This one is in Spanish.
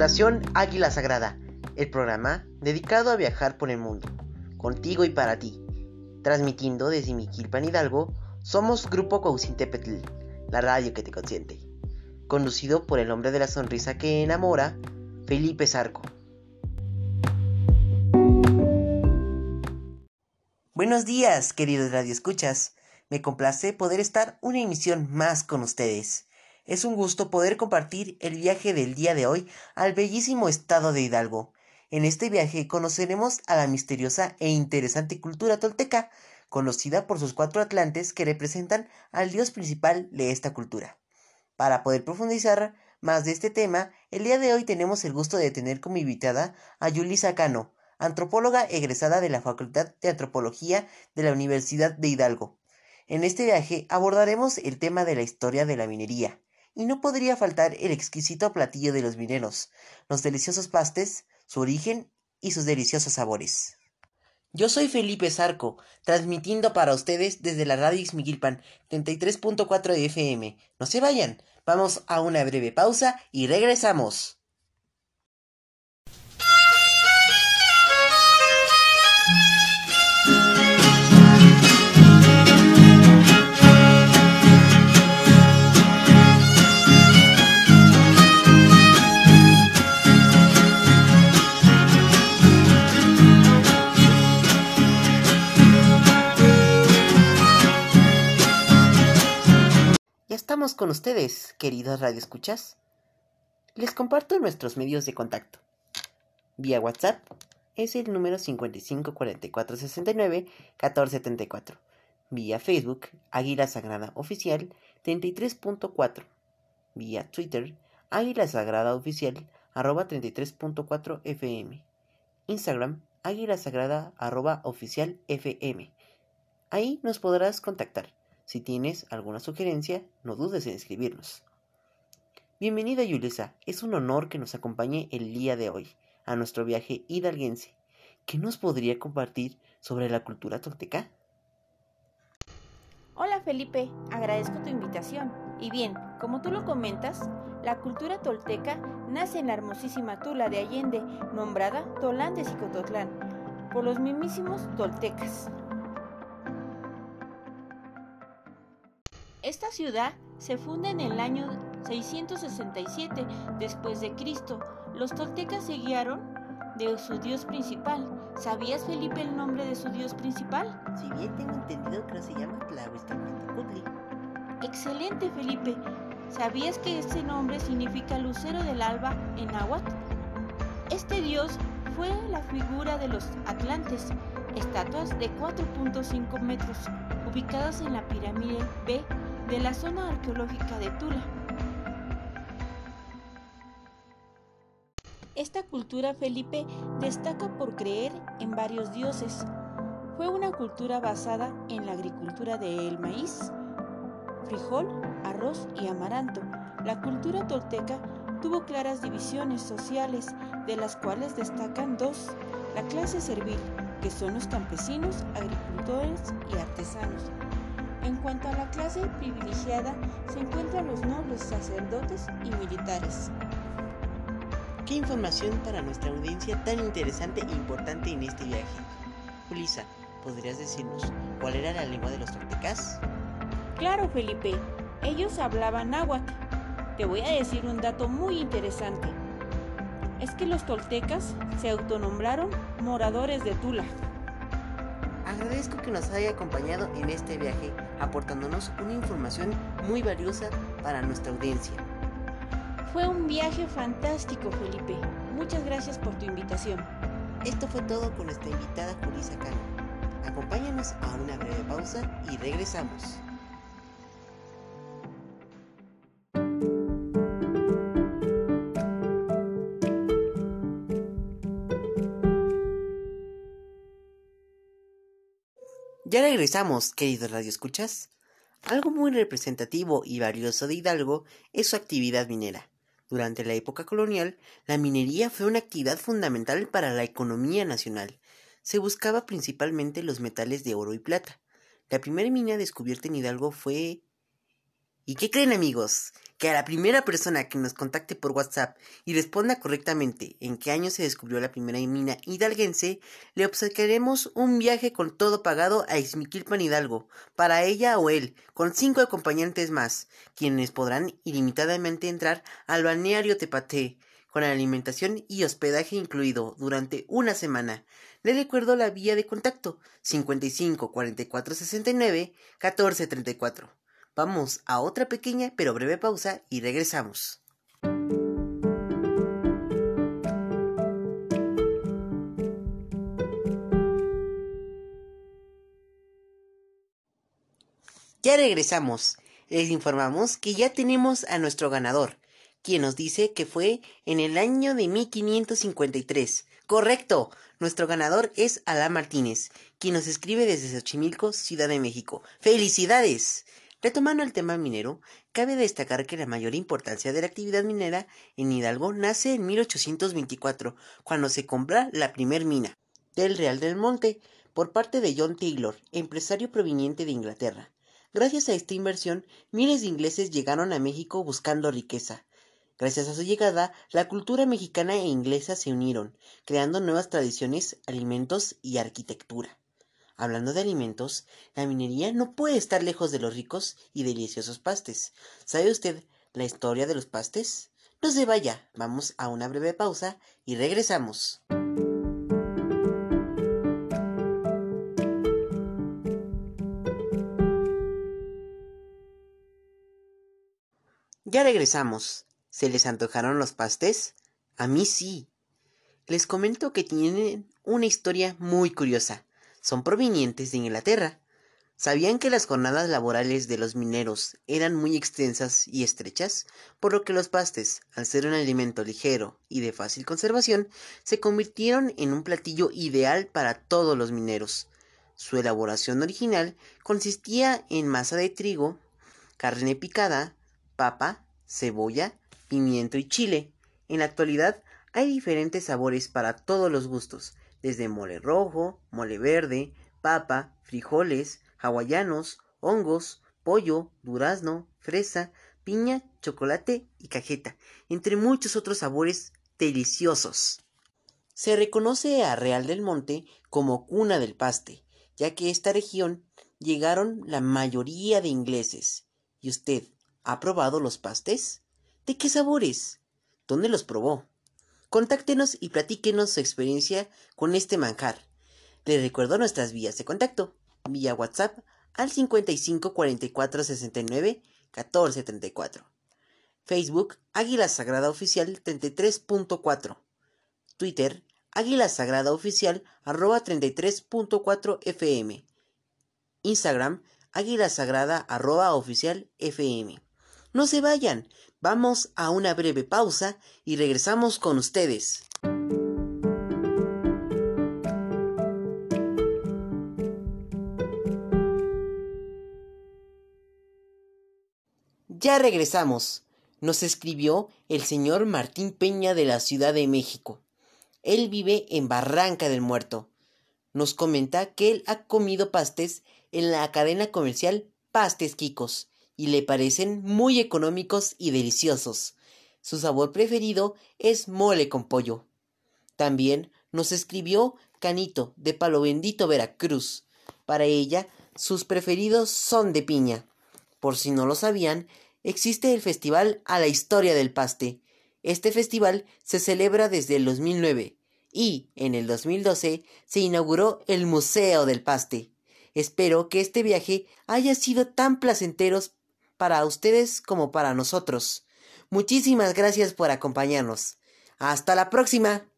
Fundación Águila Sagrada, el programa dedicado a viajar por el mundo, contigo y para ti. Transmitiendo desde Miquilpan Hidalgo, somos Grupo Caucintepetl, la radio que te consiente. Conducido por el hombre de la sonrisa que enamora, Felipe Zarco. Buenos días, queridos radioescuchas. Me complace poder estar una emisión más con ustedes. Es un gusto poder compartir el viaje del día de hoy al bellísimo estado de Hidalgo. En este viaje conoceremos a la misteriosa e interesante cultura tolteca, conocida por sus cuatro atlantes que representan al dios principal de esta cultura. Para poder profundizar más de este tema, el día de hoy tenemos el gusto de tener como invitada a Yulisa Cano, antropóloga egresada de la Facultad de Antropología de la Universidad de Hidalgo. En este viaje abordaremos el tema de la historia de la minería, y no podría faltar el exquisito platillo de los mineros, los deliciosos pastes, su origen y sus deliciosos sabores. Yo soy Felipe Zarco, transmitiendo para ustedes desde la radio Ixmiguilpan 33.4 FM. No se vayan, vamos a una breve pausa y regresamos. Ya estamos con ustedes, queridos radioescuchas. Les comparto nuestros medios de contacto. Vía WhatsApp es el número 55 44 69 Vía Facebook, Águila Sagrada Oficial 33.4. Vía Twitter, Águila Sagrada Oficial arroba 33.4 FM. Instagram, Águila Sagrada arroba oficial FM. Ahí nos podrás contactar. Si tienes alguna sugerencia, no dudes en escribirnos. Bienvenida Yulisa, es un honor que nos acompañe el día de hoy a nuestro viaje hidalguense. ¿Qué nos podría compartir sobre la cultura tolteca? Hola Felipe, agradezco tu invitación. Y bien, como tú lo comentas, la cultura tolteca nace en la hermosísima Tula de Allende, nombrada Tolán de Cicototlán, por los mismísimos toltecas. Esta ciudad se funda en el año 667 después de Cristo. Los toltecas se guiaron de su dios principal. ¿Sabías, Felipe, el nombre de su dios principal? Si bien tengo entendido que se llama Tlahuiztlahuitlicutli. Excelente, Felipe. ¿Sabías que este nombre significa lucero del alba en náhuatl? Este dios fue la figura de los atlantes, estatuas de 4.5 metros, ubicadas en la pirámide B de la zona arqueológica de Tula. Esta cultura, Felipe, destaca por creer en varios dioses. Fue una cultura basada en la agricultura del maíz, frijol, arroz y amaranto. La cultura tolteca tuvo claras divisiones sociales, de las cuales destacan dos. La clase servil, que son los campesinos, agricultores y artesanos, en cuanto a la clase privilegiada, se encuentran los nobles, sacerdotes y militares. ¿Qué información para nuestra audiencia tan interesante e importante en este viaje? Ulisa, ¿podrías decirnos cuál era la lengua de los toltecas? Claro, Felipe. Ellos hablaban náhuatl. Te voy a decir un dato muy interesante. Es que los toltecas se autonombraron moradores de Tula. Agradezco que nos haya acompañado en este viaje, aportándonos una información muy valiosa para nuestra audiencia. Fue un viaje fantástico, Felipe. Muchas gracias por tu invitación. Esto fue todo con nuestra invitada Julissa Cano. Acompáñanos a una breve pausa y regresamos. Ya regresamos, queridos radioescuchas. Algo muy representativo y valioso de Hidalgo es su actividad minera. Durante la época colonial, la minería fue una actividad fundamental para la economía nacional. Se buscaba principalmente los metales de oro y plata. La primera mina descubierta en Hidalgo fue... ¿Y qué creen amigos? que a la primera persona que nos contacte por WhatsApp y responda correctamente en qué año se descubrió la primera mina hidalguense, le obsequiaremos un viaje con todo pagado a Izmiquilpan Hidalgo, para ella o él, con cinco acompañantes más, quienes podrán ilimitadamente entrar al balneario Tepate, con alimentación y hospedaje incluido durante una semana. Le recuerdo la vía de contacto 55 44 69 14 34. Vamos a otra pequeña pero breve pausa y regresamos. Ya regresamos. Les informamos que ya tenemos a nuestro ganador, quien nos dice que fue en el año de 1553. Correcto, nuestro ganador es Alá Martínez, quien nos escribe desde Xochimilco, Ciudad de México. ¡Felicidades! Retomando el tema minero, cabe destacar que la mayor importancia de la actividad minera en Hidalgo nace en 1824, cuando se compra la primer mina del Real del Monte por parte de John Taylor, empresario proveniente de Inglaterra. Gracias a esta inversión, miles de ingleses llegaron a México buscando riqueza. Gracias a su llegada, la cultura mexicana e inglesa se unieron, creando nuevas tradiciones, alimentos y arquitectura. Hablando de alimentos, la minería no puede estar lejos de los ricos y deliciosos pastes. ¿Sabe usted la historia de los pastes? No se vaya, vamos a una breve pausa y regresamos. Ya regresamos. ¿Se les antojaron los pastes? A mí sí. Les comento que tienen una historia muy curiosa son provenientes de Inglaterra. ¿Sabían que las jornadas laborales de los mineros eran muy extensas y estrechas? Por lo que los pastes, al ser un alimento ligero y de fácil conservación, se convirtieron en un platillo ideal para todos los mineros. Su elaboración original consistía en masa de trigo, carne picada, papa, cebolla, pimiento y chile. En la actualidad hay diferentes sabores para todos los gustos, desde mole rojo, mole verde, papa, frijoles, hawaianos, hongos, pollo, durazno, fresa, piña, chocolate y cajeta, entre muchos otros sabores deliciosos. Se reconoce a Real del Monte como cuna del paste, ya que esta región llegaron la mayoría de ingleses. ¿Y usted ha probado los pastes? ¿De qué sabores? ¿Dónde los probó? Contáctenos y platíquenos su experiencia con este manjar. Les recuerdo nuestras vías de contacto. Vía WhatsApp al 55 44 69 14 34. Facebook Águila Sagrada Oficial 33.4. Twitter Águila Sagrada Oficial arroba 33.4 FM. Instagram Águila Sagrada arroba oficial FM. No se vayan, vamos a una breve pausa y regresamos con ustedes. Ya regresamos. Nos escribió el señor Martín Peña de la Ciudad de México. Él vive en Barranca del Muerto. Nos comenta que él ha comido pastes en la cadena comercial Pastes Quicos y le parecen muy económicos y deliciosos. Su sabor preferido es mole con pollo. También nos escribió Canito de Palo Bendito, Veracruz. Para ella, sus preferidos son de piña. Por si no lo sabían, existe el Festival a la Historia del Paste. Este festival se celebra desde el 2009 y en el 2012 se inauguró el Museo del Paste. Espero que este viaje haya sido tan placentero para ustedes como para nosotros. Muchísimas gracias por acompañarnos. Hasta la próxima.